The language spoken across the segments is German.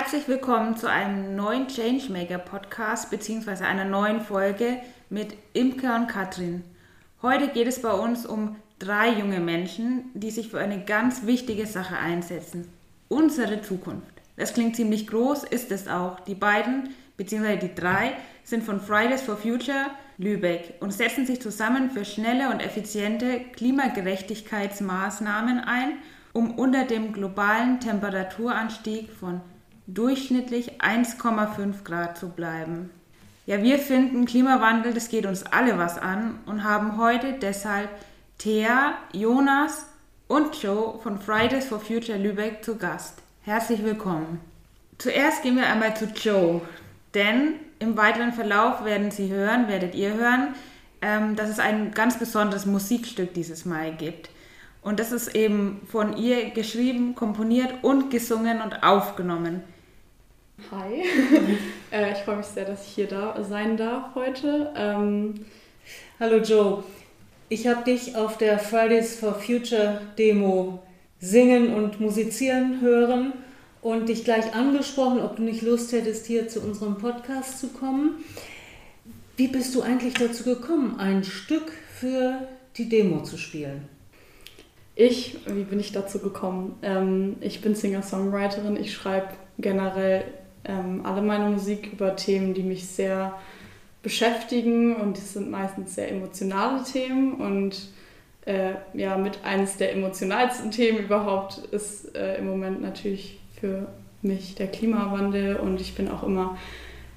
Herzlich willkommen zu einem neuen Changemaker Podcast bzw. einer neuen Folge mit Imke und Katrin. Heute geht es bei uns um drei junge Menschen, die sich für eine ganz wichtige Sache einsetzen. Unsere Zukunft. Das klingt ziemlich groß, ist es auch. Die beiden bzw. die drei sind von Fridays for Future Lübeck und setzen sich zusammen für schnelle und effiziente Klimagerechtigkeitsmaßnahmen ein, um unter dem globalen Temperaturanstieg von durchschnittlich 1,5 Grad zu bleiben. Ja, wir finden Klimawandel, das geht uns alle was an und haben heute deshalb Thea, Jonas und Joe von Fridays for Future Lübeck zu Gast. Herzlich willkommen. Zuerst gehen wir einmal zu Joe, denn im weiteren Verlauf werden Sie hören, werdet ihr hören, ähm, dass es ein ganz besonderes Musikstück dieses Mal gibt. Und das ist eben von ihr geschrieben, komponiert und gesungen und aufgenommen. Hi, äh, ich freue mich sehr, dass ich hier da sein darf heute. Ähm Hallo Joe, ich habe dich auf der Fridays for Future Demo singen und musizieren hören und dich gleich angesprochen, ob du nicht Lust hättest, hier zu unserem Podcast zu kommen. Wie bist du eigentlich dazu gekommen, ein Stück für die Demo zu spielen? Ich, wie bin ich dazu gekommen? Ähm, ich bin Singer-Songwriterin. Ich schreibe generell ähm, alle meine Musik über Themen, die mich sehr beschäftigen und das sind meistens sehr emotionale Themen und äh, ja, mit eines der emotionalsten Themen überhaupt ist äh, im Moment natürlich für mich der Klimawandel und ich bin auch immer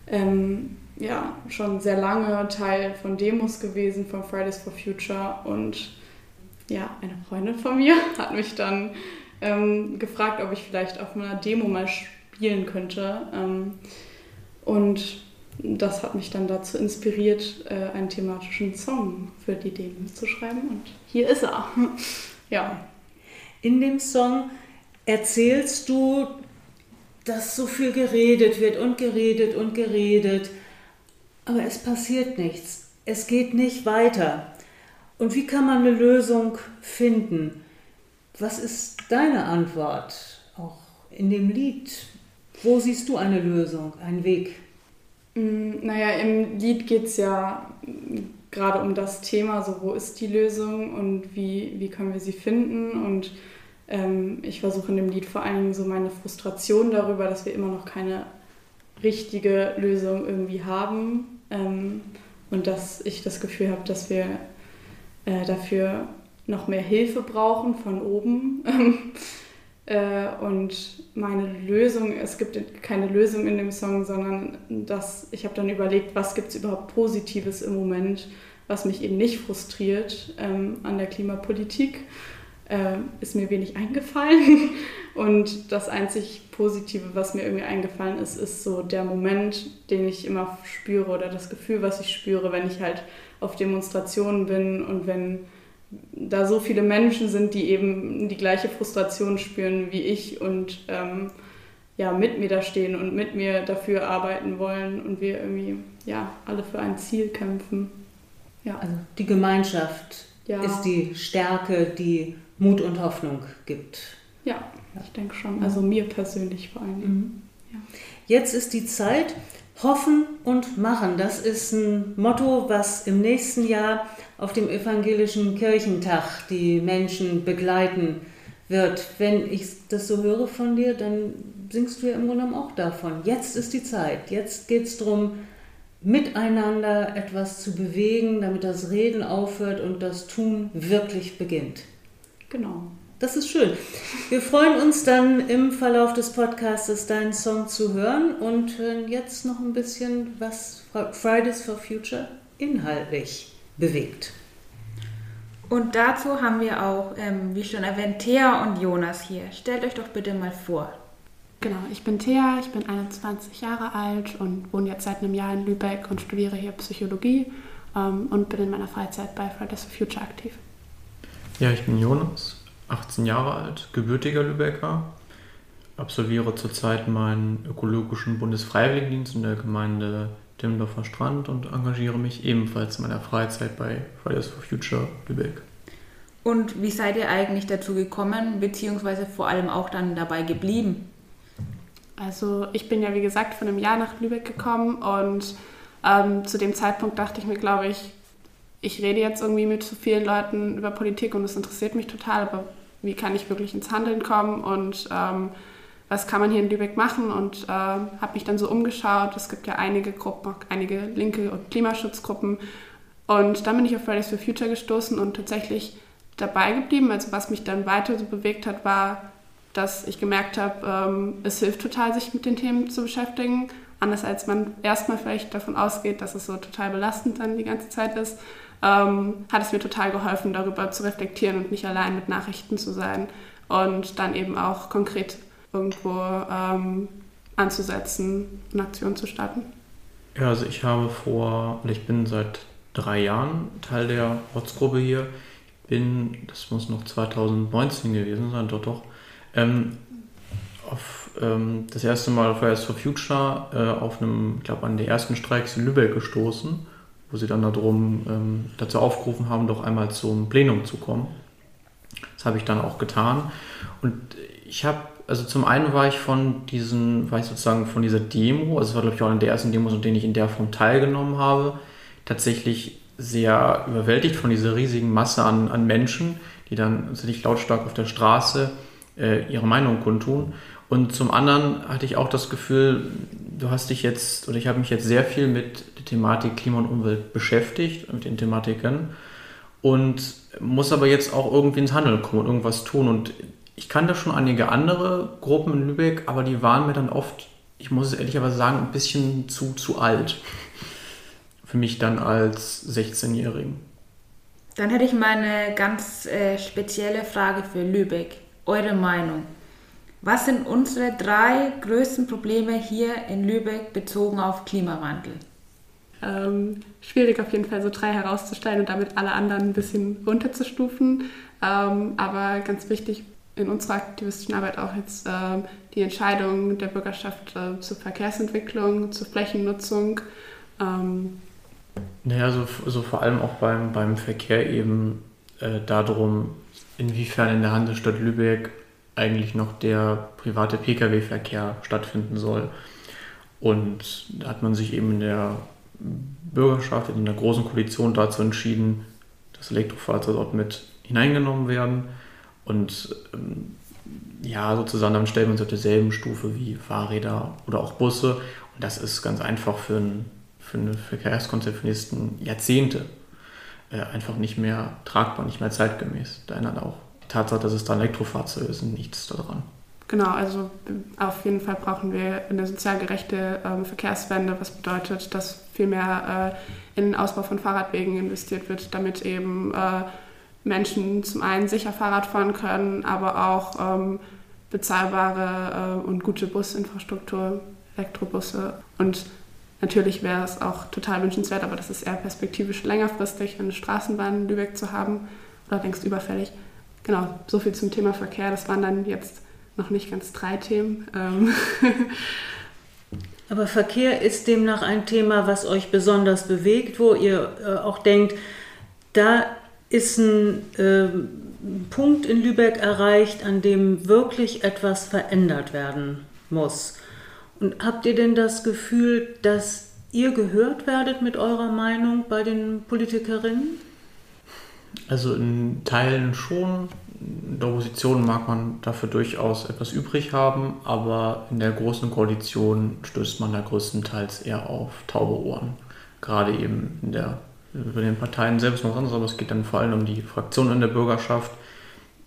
ähm, ja, schon sehr lange Teil von Demos gewesen, von Fridays for Future und ja, eine Freundin von mir hat mich dann ähm, gefragt, ob ich vielleicht auf einer Demo mal spielen könnte. Ähm, und das hat mich dann dazu inspiriert, äh, einen thematischen Song für die Demo zu schreiben. Und hier ist er. ja. In dem Song erzählst du, dass so viel geredet wird und geredet und geredet, aber es passiert nichts. Es geht nicht weiter. Und wie kann man eine Lösung finden? Was ist deine Antwort? Auch in dem Lied wo siehst du eine Lösung, einen Weg? Mm, naja, im Lied geht es ja gerade um das Thema, so wo ist die Lösung und wie, wie können wir sie finden. Und ähm, ich versuche in dem Lied vor allen Dingen so meine Frustration darüber, dass wir immer noch keine richtige Lösung irgendwie haben. Ähm, und dass ich das Gefühl habe, dass wir äh, dafür noch mehr Hilfe brauchen von oben. Äh, und meine Lösung, es gibt keine Lösung in dem Song, sondern dass ich habe dann überlegt, was gibt es überhaupt Positives im Moment, was mich eben nicht frustriert ähm, an der Klimapolitik. Äh, ist mir wenig eingefallen. Und das einzig Positive, was mir irgendwie eingefallen ist, ist so der Moment, den ich immer spüre oder das Gefühl, was ich spüre, wenn ich halt auf Demonstrationen bin und wenn da so viele Menschen sind, die eben die gleiche Frustration spüren wie ich und ähm, ja, mit mir da stehen und mit mir dafür arbeiten wollen und wir irgendwie ja, alle für ein Ziel kämpfen. Ja. Also die Gemeinschaft ja. ist die Stärke, die Mut und Hoffnung gibt. Ja, ich denke schon. Also mir persönlich vor allem. Mhm. Ja. Jetzt ist die Zeit, Hoffen und Machen. Das ist ein Motto, was im nächsten Jahr auf dem evangelischen Kirchentag die Menschen begleiten wird. Wenn ich das so höre von dir, dann singst du ja im Grunde genommen auch davon. Jetzt ist die Zeit. Jetzt geht es darum, miteinander etwas zu bewegen, damit das Reden aufhört und das Tun wirklich beginnt. Genau. Das ist schön. Wir freuen uns dann im Verlauf des Podcasts deinen Song zu hören und hören jetzt noch ein bisschen, was Fridays for Future inhaltlich bewegt. Und dazu haben wir auch, ähm, wie schon erwähnt, Thea und Jonas hier. Stellt euch doch bitte mal vor. Genau, ich bin Thea, ich bin 21 Jahre alt und wohne jetzt seit einem Jahr in Lübeck und studiere hier Psychologie ähm, und bin in meiner Freizeit bei Fridays for Future aktiv. Ja, ich bin Jonas, 18 Jahre alt, gebürtiger Lübecker, absolviere zurzeit meinen ökologischen Bundesfreiwilligendienst in der Gemeinde Timmendorfer Strand und engagiere mich ebenfalls in meiner Freizeit bei Fridays for Future Lübeck. Und wie seid ihr eigentlich dazu gekommen, beziehungsweise vor allem auch dann dabei geblieben? Also ich bin ja wie gesagt von einem Jahr nach Lübeck gekommen und ähm, zu dem Zeitpunkt dachte ich mir, glaube ich, ich rede jetzt irgendwie mit zu vielen Leuten über Politik und es interessiert mich total, aber wie kann ich wirklich ins Handeln kommen und ähm, was kann man hier in Lübeck machen und äh, habe mich dann so umgeschaut. Es gibt ja einige Gruppen, einige linke und Klimaschutzgruppen und dann bin ich auf Fridays for Future gestoßen und tatsächlich dabei geblieben. Also was mich dann weiter so bewegt hat, war, dass ich gemerkt habe, ähm, es hilft total, sich mit den Themen zu beschäftigen. Anders als man erstmal vielleicht davon ausgeht, dass es so total belastend dann die ganze Zeit ist, ähm, hat es mir total geholfen, darüber zu reflektieren und nicht allein mit Nachrichten zu sein und dann eben auch konkret irgendwo ähm, anzusetzen und Aktionen zu starten. Ja, also ich habe vor, ich bin seit drei Jahren Teil der Ortsgruppe hier. Ich bin, das muss noch 2019 gewesen sein, doch doch, ähm, auf ähm, das erste Mal auf Fridays for Future äh, auf einem, ich glaube, an der ersten Streiks in Lübeck gestoßen, wo sie dann darum, ähm, dazu aufgerufen haben, doch einmal zum Plenum zu kommen. Das habe ich dann auch getan. Und ich habe, also zum einen war ich von diesen, war ich sozusagen von dieser Demo, also es war glaube ich auch eine der ersten Demos, an denen ich in der Form teilgenommen habe, tatsächlich sehr überwältigt von dieser riesigen Masse an, an Menschen, die dann tatsächlich lautstark auf der Straße äh, ihre Meinung kundtun. Und zum anderen hatte ich auch das Gefühl, du hast dich jetzt, oder ich habe mich jetzt sehr viel mit der Thematik Klima und Umwelt beschäftigt, mit den Thematiken, und muss aber jetzt auch irgendwie ins Handeln kommen und irgendwas tun. Und ich kannte schon einige andere Gruppen in Lübeck, aber die waren mir dann oft, ich muss es ehrlicherweise sagen, ein bisschen zu, zu alt für mich dann als 16-Jährigen. Dann hätte ich mal eine ganz äh, spezielle Frage für Lübeck. Eure Meinung. Was sind unsere drei größten Probleme hier in Lübeck bezogen auf Klimawandel? Ähm, schwierig auf jeden Fall so drei herauszustellen und damit alle anderen ein bisschen runterzustufen. Ähm, aber ganz wichtig in unserer aktivistischen Arbeit auch jetzt äh, die Entscheidung der Bürgerschaft äh, zur Verkehrsentwicklung, zur Flächennutzung. Ähm, naja, so, so vor allem auch beim, beim Verkehr eben äh, darum, inwiefern in der Hansestadt Lübeck eigentlich noch der private Pkw-Verkehr stattfinden soll. Und da hat man sich eben in der Bürgerschaft, in der großen Koalition dazu entschieden, dass Elektrofahrzeuge dort mit hineingenommen werden. Und ähm, ja, sozusagen dann stellen wir uns auf derselben Stufe wie Fahrräder oder auch Busse. Und das ist ganz einfach für einen für ein Verkehrskonzept für die nächsten Jahrzehnte äh, einfach nicht mehr tragbar, nicht mehr zeitgemäß. Da ändert auch Tatsache, dass es da Elektrofahrzeuge sind, nichts daran. Genau, also auf jeden Fall brauchen wir eine sozial gerechte ähm, Verkehrswende, was bedeutet, dass viel mehr äh, in den Ausbau von Fahrradwegen investiert wird, damit eben äh, Menschen zum einen sicher Fahrrad fahren können, aber auch ähm, bezahlbare äh, und gute Businfrastruktur, Elektrobusse und Natürlich wäre es auch total wünschenswert, aber das ist eher perspektivisch längerfristig, eine Straßenbahn in Lübeck zu haben oder längst überfällig. Genau, so viel zum Thema Verkehr. Das waren dann jetzt noch nicht ganz drei Themen. Ähm. Aber Verkehr ist demnach ein Thema, was euch besonders bewegt, wo ihr äh, auch denkt, da ist ein äh, Punkt in Lübeck erreicht, an dem wirklich etwas verändert werden muss. Und habt ihr denn das Gefühl, dass ihr gehört werdet mit eurer Meinung bei den Politikerinnen? Also in Teilen schon. In der Opposition mag man dafür durchaus etwas übrig haben, aber in der großen Koalition stößt man da größtenteils eher auf taube Ohren. Gerade eben in der, über den Parteien selbst noch anders, aber es geht dann vor allem um die Fraktionen in der Bürgerschaft.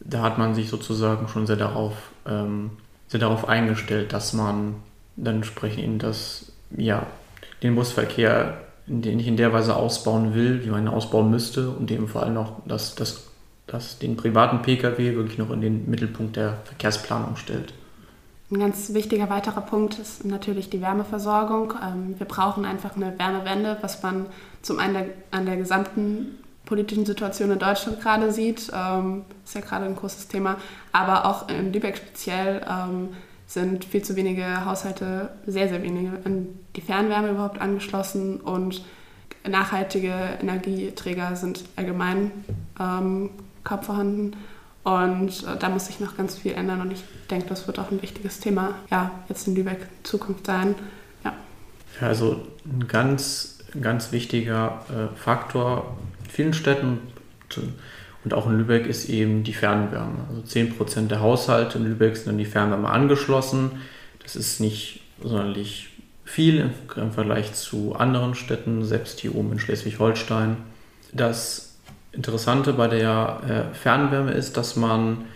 Da hat man sich sozusagen schon sehr darauf, ähm, sehr darauf eingestellt, dass man dann sprechen ihnen das, ja, den Busverkehr den ich in der Weise ausbauen will, wie man ihn ausbauen müsste und eben vor allem auch, dass, dass, dass den privaten Pkw wirklich noch in den Mittelpunkt der Verkehrsplanung stellt. Ein ganz wichtiger weiterer Punkt ist natürlich die Wärmeversorgung. Ähm, wir brauchen einfach eine Wärmewende, was man zum einen an der gesamten politischen Situation in Deutschland gerade sieht. Ähm, ist ja gerade ein großes Thema, aber auch in Lübeck speziell ähm, sind viel zu wenige Haushalte, sehr, sehr wenige, an die Fernwärme überhaupt angeschlossen und nachhaltige Energieträger sind allgemein ähm, kaum vorhanden. Und äh, da muss sich noch ganz viel ändern und ich denke, das wird auch ein wichtiges Thema, ja, jetzt in Lübeck in Zukunft sein. Ja. ja also ein ganz, ganz wichtiger äh, Faktor in vielen Städten und auch in Lübeck ist eben die Fernwärme. Also 10% der Haushalte in Lübeck sind an die Fernwärme angeschlossen. Das ist nicht sonderlich viel im, Vergleich zu anderen Städten, selbst hier oben in Schleswig-Holstein. Das Interessante bei der äh, Fernwärme ist, dass man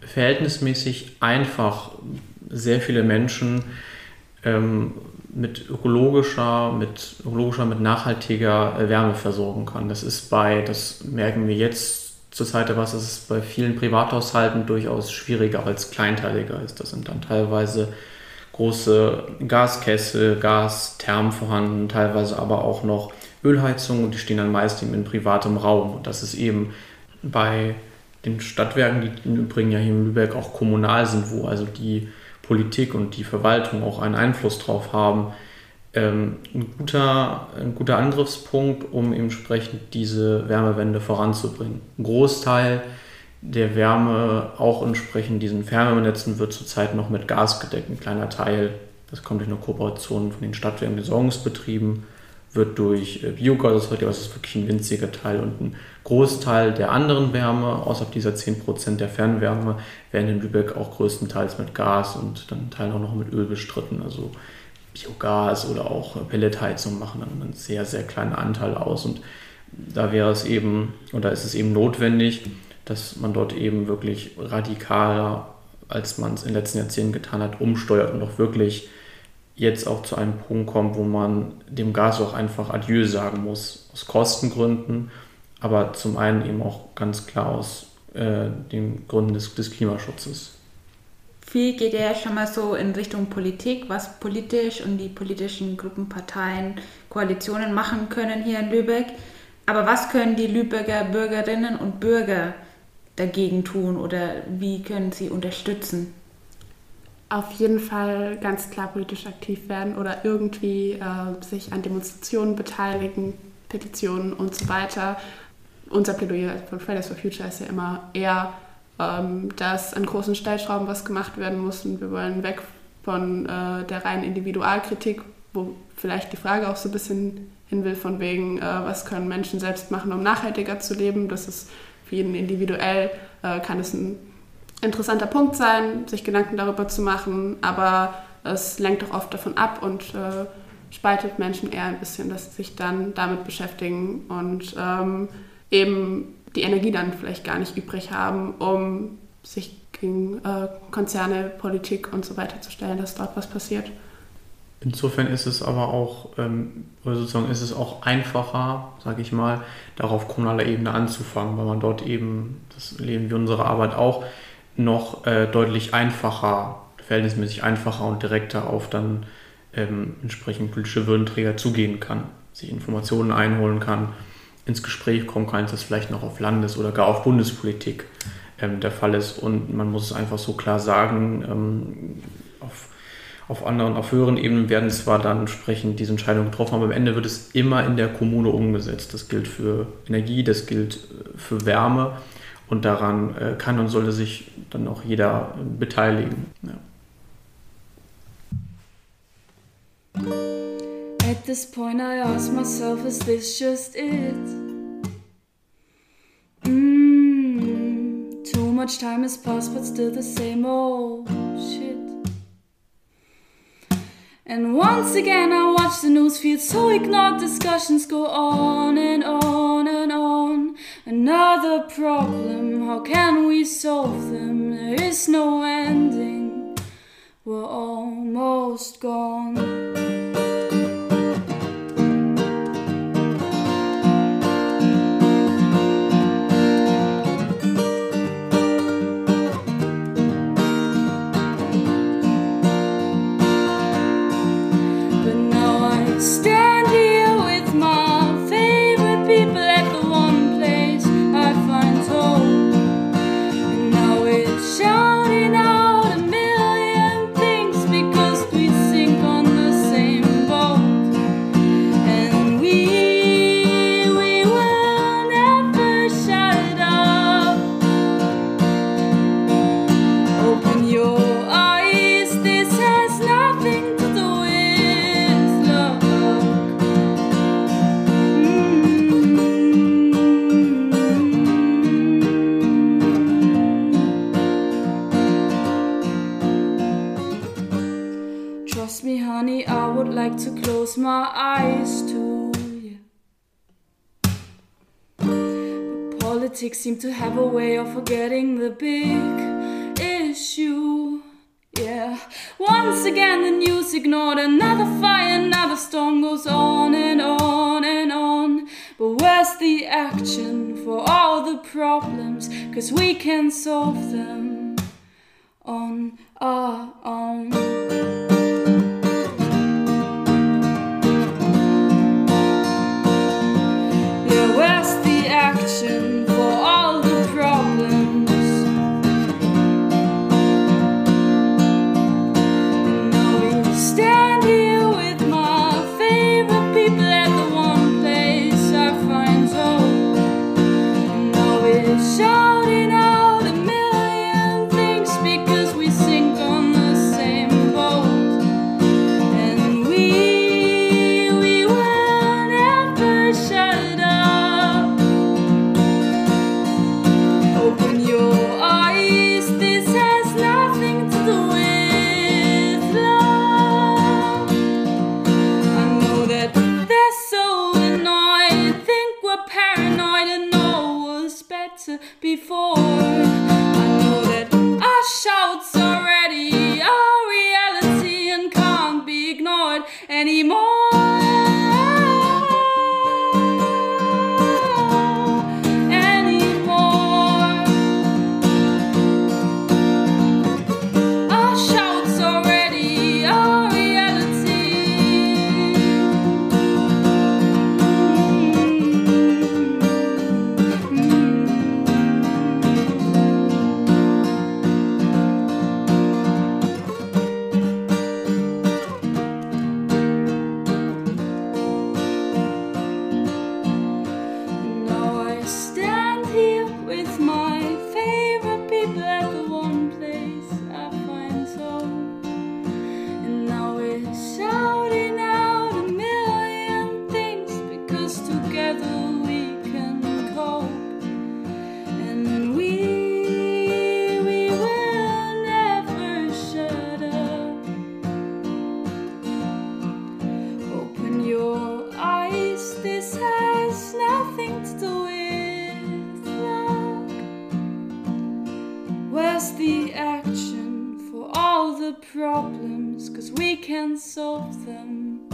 verhältnismäßig einfach sehr viele Menschen ähm, mit ökologischer, mit ökologischer, mit nachhaltiger äh, Wärme versorgen kann. Das ist bei, das merken wir jetzt zur Zeit der Wasser, das ist bei vielen Privathaushalten durchaus schwieriger als kleinteiliger ist. Das sind dann teilweise große Gaskessel, Gasthermen vorhanden, teilweise aber auch noch Ölheizungen und die stehen dann meist eben in privatem Raum. Und das ist eben bei den Stadtwerken, die im Übrigen ja hier in Lübeck auch kommunal sind, wo also die Politik und die Verwaltung auch einen Einfluss drauf haben, ähm, ein, guter, ein guter Angriffspunkt, um entsprechend diese Wärmewende voranzubringen. Ein Großteil der Wärme, auch entsprechend diesen Fernwärmenetzen, wird zurzeit noch mit Gas gedeckt. Ein kleiner Teil, das kommt durch eine Kooperation von den Stadtwerken, Entsorgungsbetrieben wird durch äh, Biogas es ist wirklich ein winziger Teil und ein Großteil der anderen Wärme, außerhalb dieser 10% der Fernwärme, werden in Lübeck auch größtenteils mit Gas und dann Teil auch noch mit Öl bestritten. Also Biogas oder auch Pelletheizung machen einen sehr, sehr kleinen Anteil aus und da wäre es eben, oder ist es eben notwendig, dass man dort eben wirklich radikaler, als man es in den letzten Jahrzehnten getan hat, umsteuert und auch wirklich jetzt auch zu einem Punkt kommt, wo man dem Gas auch einfach Adieu sagen muss, aus Kostengründen, aber zum einen eben auch ganz klar aus äh, den Gründen des, des Klimaschutzes. Viel geht ja schon mal so in Richtung Politik, was politisch und die politischen Gruppen, Parteien, Koalitionen machen können hier in Lübeck. Aber was können die Lübecker Bürgerinnen und Bürger dagegen tun oder wie können sie unterstützen? auf jeden Fall ganz klar politisch aktiv werden oder irgendwie äh, sich an Demonstrationen beteiligen, Petitionen und so weiter. Unser Plädoyer von Fridays for Future ist ja immer eher, ähm, dass an großen Stellschrauben was gemacht werden muss und wir wollen weg von äh, der reinen Individualkritik, wo vielleicht die Frage auch so ein bisschen hin will von wegen, äh, was können Menschen selbst machen, um nachhaltiger zu leben. Das ist für jeden individuell, äh, kann es ein interessanter Punkt sein, sich Gedanken darüber zu machen, aber es lenkt auch oft davon ab und äh, spaltet Menschen eher ein bisschen, dass sie sich dann damit beschäftigen und ähm, eben die Energie dann vielleicht gar nicht übrig haben, um sich gegen äh, Konzerne, Politik und so weiter zu stellen, dass dort was passiert. Insofern ist es aber auch, ähm, sozusagen ist es auch einfacher, sage ich mal, darauf kommunaler Ebene anzufangen, weil man dort eben, das leben wir unsere Arbeit auch, noch äh, deutlich einfacher, verhältnismäßig einfacher und direkter auf dann ähm, entsprechend politische Würdenträger zugehen kann, sich Informationen einholen kann, ins Gespräch kommen kann, das vielleicht noch auf Landes- oder gar auf Bundespolitik ähm, der Fall ist. Und man muss es einfach so klar sagen, ähm, auf, auf anderen, auf höheren Ebenen werden zwar dann entsprechend diese Entscheidungen getroffen, aber am Ende wird es immer in der Kommune umgesetzt. Das gilt für Energie, das gilt äh, für Wärme. Und daran äh, kann und sollte sich dann auch jeder äh, beteiligen. Ja. At this point I ask myself, is this just it? Mm, too much time has passed, but still the same old shit. And once again I watch the news feed, so ignored discussions go on and on and on. Another problem, how can we solve them? There is no ending, we're almost gone. Politics seem to have a way of forgetting the big issue. Yeah, once again the news ignored another fire, another storm goes on and on and on. But where's the action for all the problems? Cause we can solve them on our own. Yeah, where's the action can solve them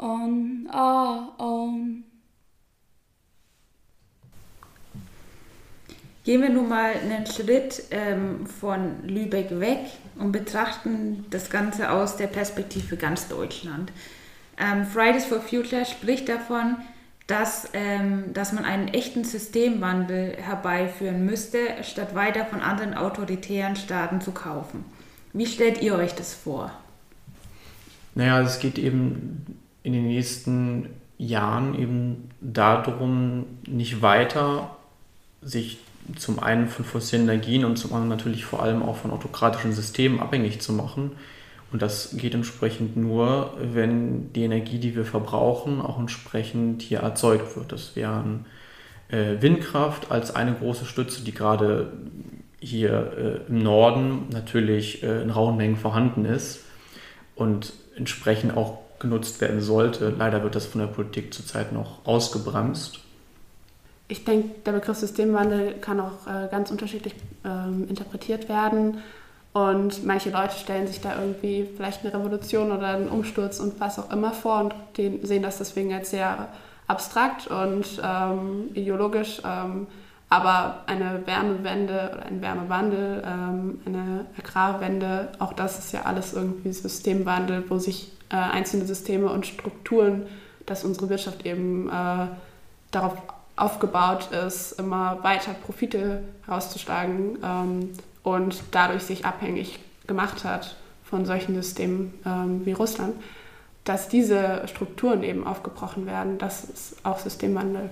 on our own. Gehen wir nun mal einen Schritt ähm, von Lübeck weg und betrachten das Ganze aus der Perspektive ganz Deutschland. Ähm, Fridays for Future spricht davon, dass, ähm, dass man einen echten Systemwandel herbeiführen müsste, statt weiter von anderen autoritären Staaten zu kaufen. Wie stellt ihr euch das vor? Naja, es geht eben in den nächsten Jahren eben darum, nicht weiter sich zum einen von fossilen Energien und zum anderen natürlich vor allem auch von autokratischen Systemen abhängig zu machen. Und das geht entsprechend nur, wenn die Energie, die wir verbrauchen, auch entsprechend hier erzeugt wird. Das wären äh, Windkraft als eine große Stütze, die gerade hier äh, im Norden natürlich äh, in rauen Mengen vorhanden ist und entsprechend auch genutzt werden sollte. Leider wird das von der Politik zurzeit noch ausgebremst. Ich denke, der Begriff Systemwandel kann auch äh, ganz unterschiedlich ähm, interpretiert werden. Und manche Leute stellen sich da irgendwie vielleicht eine Revolution oder einen Umsturz und was auch immer vor und sehen das deswegen als sehr abstrakt und ähm, ideologisch. Ähm, aber eine Wärmewende oder ein Wärmewandel, ähm, eine Agrarwende, auch das ist ja alles irgendwie Systemwandel, wo sich äh, einzelne Systeme und Strukturen, dass unsere Wirtschaft eben äh, darauf aufgebaut ist, immer weiter Profite herauszuschlagen ähm, und dadurch sich abhängig gemacht hat von solchen Systemen ähm, wie Russland, dass diese Strukturen eben aufgebrochen werden, das ist auch Systemwandel.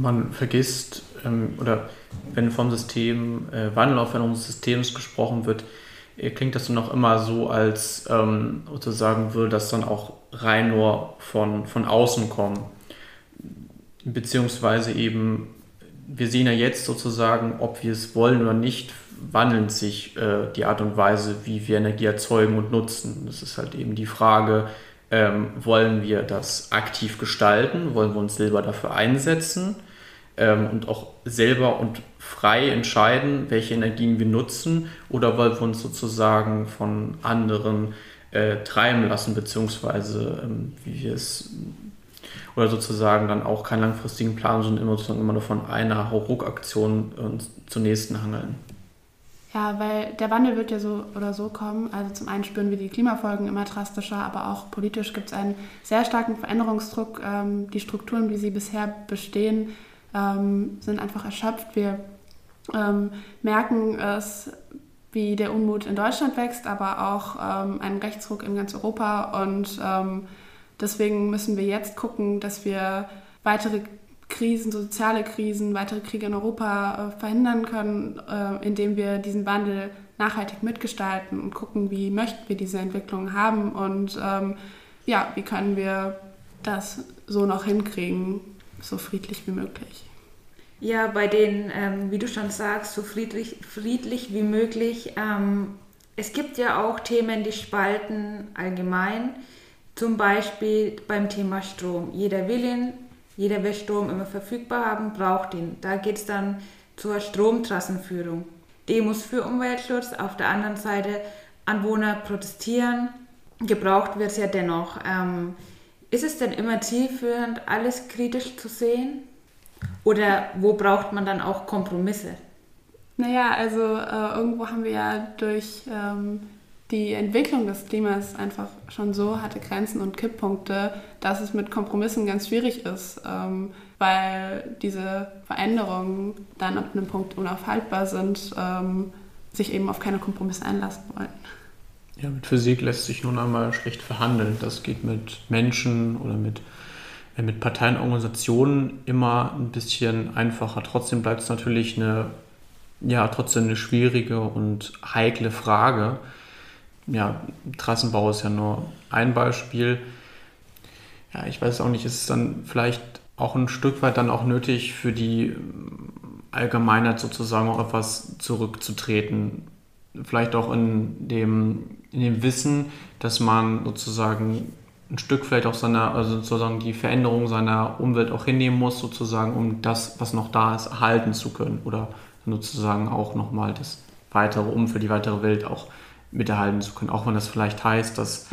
Man vergisst, ähm, oder wenn vom System, äh, Wandelaufwendung des Systems gesprochen wird, äh, klingt das dann auch immer so, als ähm, sozusagen würde das dann auch rein nur von, von außen kommen. Beziehungsweise eben, wir sehen ja jetzt sozusagen, ob wir es wollen oder nicht, wandelt sich äh, die Art und Weise, wie wir Energie erzeugen und nutzen. Das ist halt eben die Frage, ähm, wollen wir das aktiv gestalten? Wollen wir uns selber dafür einsetzen? Ähm, und auch selber und frei entscheiden, welche Energien wir nutzen? Oder wollen wir uns sozusagen von anderen äh, treiben lassen, beziehungsweise ähm, wie wir es oder sozusagen dann auch keinen langfristigen Plan, sondern immer, sozusagen immer nur von einer Hauruck-Aktion äh, zur nächsten hangeln. Ja, weil der Wandel wird ja so oder so kommen. Also zum einen spüren wir die Klimafolgen immer drastischer, aber auch politisch gibt es einen sehr starken Veränderungsdruck. Ähm, die Strukturen, wie sie bisher bestehen, ähm, sind einfach erschöpft. Wir ähm, merken es, wie der Unmut in Deutschland wächst, aber auch ähm, einen Rechtsruck in ganz Europa. Und ähm, deswegen müssen wir jetzt gucken, dass wir weitere Krisen, soziale Krisen, weitere Kriege in Europa äh, verhindern können, äh, indem wir diesen Wandel nachhaltig mitgestalten und gucken, wie möchten wir diese Entwicklung haben und ähm, ja, wie können wir das so noch hinkriegen, so friedlich wie möglich. Ja, bei den, ähm, wie du schon sagst, so friedlich, friedlich wie möglich. Ähm, es gibt ja auch Themen, die spalten allgemein. Zum Beispiel beim Thema Strom. Jeder will ihn, jeder will Strom immer verfügbar haben, braucht ihn. Da geht es dann zur Stromtrassenführung. Demos für Umweltschutz, auf der anderen Seite Anwohner protestieren. Gebraucht wird es ja dennoch. Ähm, ist es denn immer zielführend, alles kritisch zu sehen? Oder wo braucht man dann auch Kompromisse? Naja, also äh, irgendwo haben wir ja durch ähm, die Entwicklung des Klimas einfach schon so hatte Grenzen und Kipppunkte, dass es mit Kompromissen ganz schwierig ist, ähm, weil diese Veränderungen dann ab einem Punkt unaufhaltbar sind, ähm, sich eben auf keine Kompromisse einlassen wollen. Ja, mit Physik lässt sich nun einmal schlecht verhandeln. Das geht mit Menschen oder mit, äh, mit Parteienorganisationen immer ein bisschen einfacher. Trotzdem bleibt es natürlich eine, ja, trotzdem eine schwierige und heikle Frage ja, Trassenbau ist ja nur ein Beispiel. Ja, ich weiß auch nicht, ist es dann vielleicht auch ein Stück weit dann auch nötig für die Allgemeinheit sozusagen auch etwas zurückzutreten. Vielleicht auch in dem, in dem Wissen, dass man sozusagen ein Stück vielleicht auch seiner, also sozusagen die Veränderung seiner Umwelt auch hinnehmen muss, sozusagen, um das, was noch da ist, erhalten zu können oder sozusagen auch nochmal das weitere Umfeld, die weitere Welt auch miterhalten zu können. Auch wenn das vielleicht heißt, dass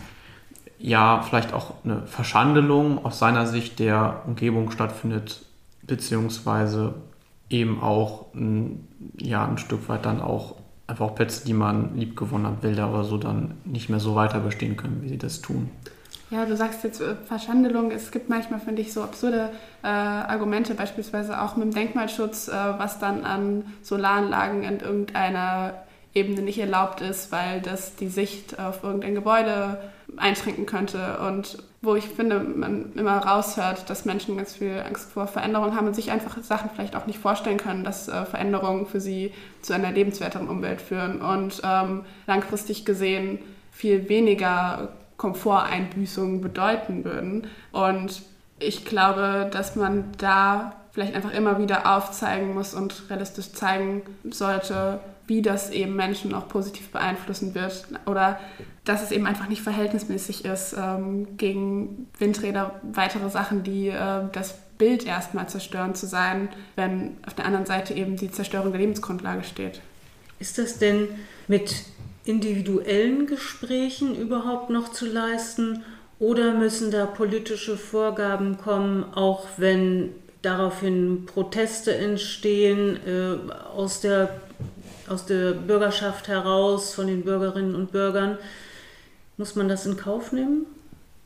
ja vielleicht auch eine Verschandelung aus seiner Sicht der Umgebung stattfindet, beziehungsweise eben auch ein, ja, ein Stück weit dann auch einfach auch Plätze, die man liebgewonnen hat, Bilder oder so dann nicht mehr so weiter bestehen können, wie sie das tun. Ja, du sagst jetzt äh, Verschandelung. Es gibt manchmal, finde ich, so absurde äh, Argumente, beispielsweise auch mit dem Denkmalschutz, äh, was dann an Solaranlagen in irgendeiner Ebene nicht erlaubt ist, weil das die Sicht auf irgendein Gebäude einschränken könnte. Und wo ich finde, man immer raushört, dass Menschen ganz viel Angst vor Veränderung haben und sich einfach Sachen vielleicht auch nicht vorstellen können, dass äh, Veränderungen für sie zu einer lebenswerteren Umwelt führen und ähm, langfristig gesehen viel weniger Komforteinbüßungen bedeuten würden. Und ich glaube, dass man da vielleicht einfach immer wieder aufzeigen muss und realistisch zeigen sollte, wie das eben Menschen auch positiv beeinflussen wird oder dass es eben einfach nicht verhältnismäßig ist ähm, gegen Windräder, weitere Sachen, die äh, das Bild erstmal zerstören zu sein, wenn auf der anderen Seite eben die Zerstörung der Lebensgrundlage steht. Ist das denn mit individuellen Gesprächen überhaupt noch zu leisten oder müssen da politische Vorgaben kommen, auch wenn daraufhin Proteste entstehen äh, aus der aus der Bürgerschaft heraus, von den Bürgerinnen und Bürgern. Muss man das in Kauf nehmen?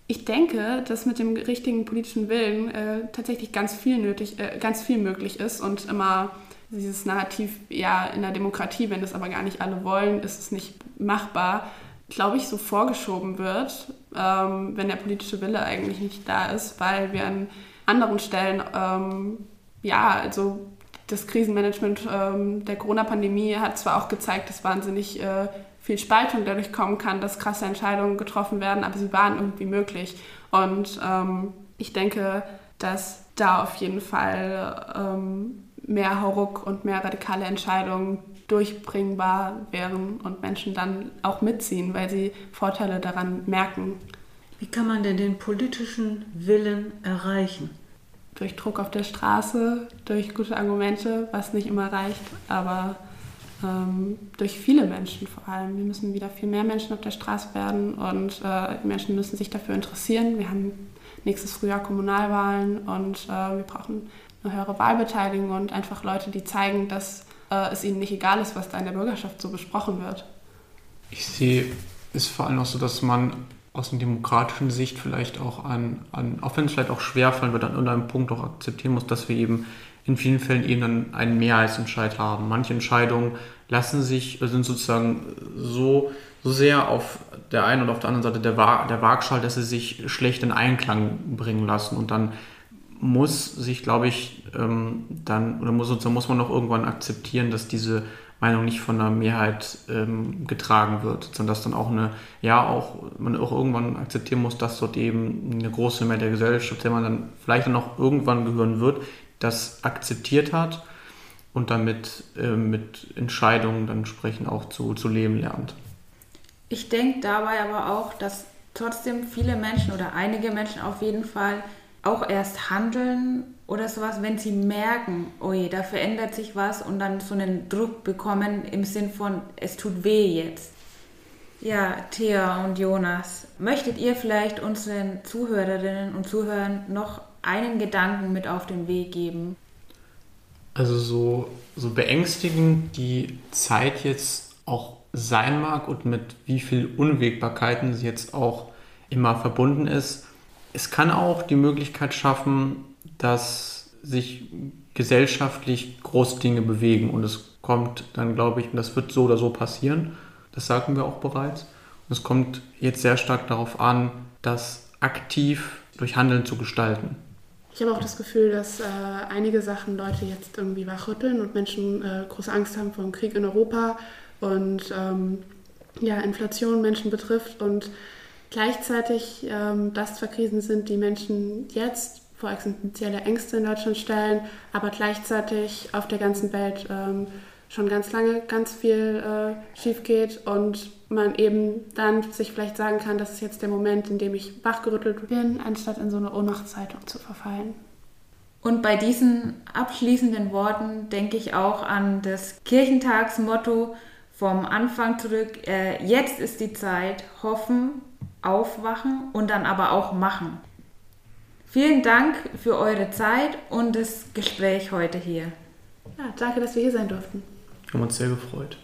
Ich denke, dass mit dem richtigen politischen Willen äh, tatsächlich ganz viel nötig, äh, ganz viel möglich ist und immer dieses Narrativ, ja, in der Demokratie, wenn das aber gar nicht alle wollen, ist es nicht machbar, glaube ich, so vorgeschoben wird, ähm, wenn der politische Wille eigentlich nicht da ist, weil wir an anderen Stellen, ähm, ja, also das Krisenmanagement ähm, der Corona-Pandemie hat zwar auch gezeigt, dass wahnsinnig äh, viel Spaltung dadurch kommen kann, dass krasse Entscheidungen getroffen werden, aber sie waren irgendwie möglich. Und ähm, ich denke, dass da auf jeden Fall ähm, mehr Hauruck und mehr radikale Entscheidungen durchbringbar wären und Menschen dann auch mitziehen, weil sie Vorteile daran merken. Wie kann man denn den politischen Willen erreichen? Durch Druck auf der Straße, durch gute Argumente, was nicht immer reicht, aber ähm, durch viele Menschen vor allem. Wir müssen wieder viel mehr Menschen auf der Straße werden und äh, Menschen müssen sich dafür interessieren. Wir haben nächstes Frühjahr Kommunalwahlen und äh, wir brauchen eine höhere Wahlbeteiligung und einfach Leute, die zeigen, dass äh, es ihnen nicht egal ist, was da in der Bürgerschaft so besprochen wird. Ich sehe es vor allem auch so, dass man aus einer demokratischen Sicht vielleicht auch an, an auch wenn es vielleicht auch schwerfallen wird, an irgendeinem Punkt auch akzeptieren muss, dass wir eben in vielen Fällen eben dann einen Mehrheitsentscheid haben. Manche Entscheidungen lassen sich, sind sozusagen so, so sehr auf der einen und auf der anderen Seite der, Wa der Waagschale, dass sie sich schlecht in Einklang bringen lassen. Und dann muss sich, glaube ich, ähm, dann, oder muss, sozusagen muss man auch irgendwann akzeptieren, dass diese Meinung nicht von einer Mehrheit ähm, getragen wird, sondern dass dann auch eine, ja, auch man auch irgendwann akzeptieren muss, dass dort eben eine große Mehrheit der Gesellschaft, der man dann vielleicht dann auch irgendwann gehören wird, das akzeptiert hat und damit äh, mit Entscheidungen dann entsprechend auch zu, zu leben lernt. Ich denke dabei aber auch, dass trotzdem viele Menschen oder einige Menschen auf jeden Fall auch erst handeln oder sowas, wenn sie merken, oh je, da verändert sich was und dann so einen Druck bekommen im Sinn von, es tut weh jetzt. Ja, Thea und Jonas, möchtet ihr vielleicht unseren Zuhörerinnen und Zuhörern noch einen Gedanken mit auf den Weg geben? Also so, so beängstigend die Zeit jetzt auch sein mag und mit wie viel Unwägbarkeiten sie jetzt auch immer verbunden ist, es kann auch die Möglichkeit schaffen, dass sich gesellschaftlich große Dinge bewegen und es kommt dann, glaube ich, und das wird so oder so passieren, das sagen wir auch bereits. Und es kommt jetzt sehr stark darauf an, das aktiv durch Handeln zu gestalten. Ich habe auch das Gefühl, dass äh, einige Sachen Leute jetzt irgendwie wachrütteln und Menschen äh, große Angst haben vor dem Krieg in Europa und ähm, ja, Inflation Menschen betrifft und gleichzeitig ähm, das zwar sind, die Menschen jetzt vor existenzielle Ängste in Deutschland stellen, aber gleichzeitig auf der ganzen Welt ähm, schon ganz lange ganz viel äh, schief geht und man eben dann sich vielleicht sagen kann, das ist jetzt der Moment, in dem ich wachgerüttelt bin, anstatt in so eine Ohnmachtszeitung zu verfallen. Und bei diesen abschließenden Worten denke ich auch an das Kirchentagsmotto vom Anfang zurück, äh, jetzt ist die Zeit, hoffen, aufwachen und dann aber auch machen. Vielen Dank für eure Zeit und das Gespräch heute hier. Ja, danke, dass wir hier sein durften. Wir Haben uns sehr gefreut.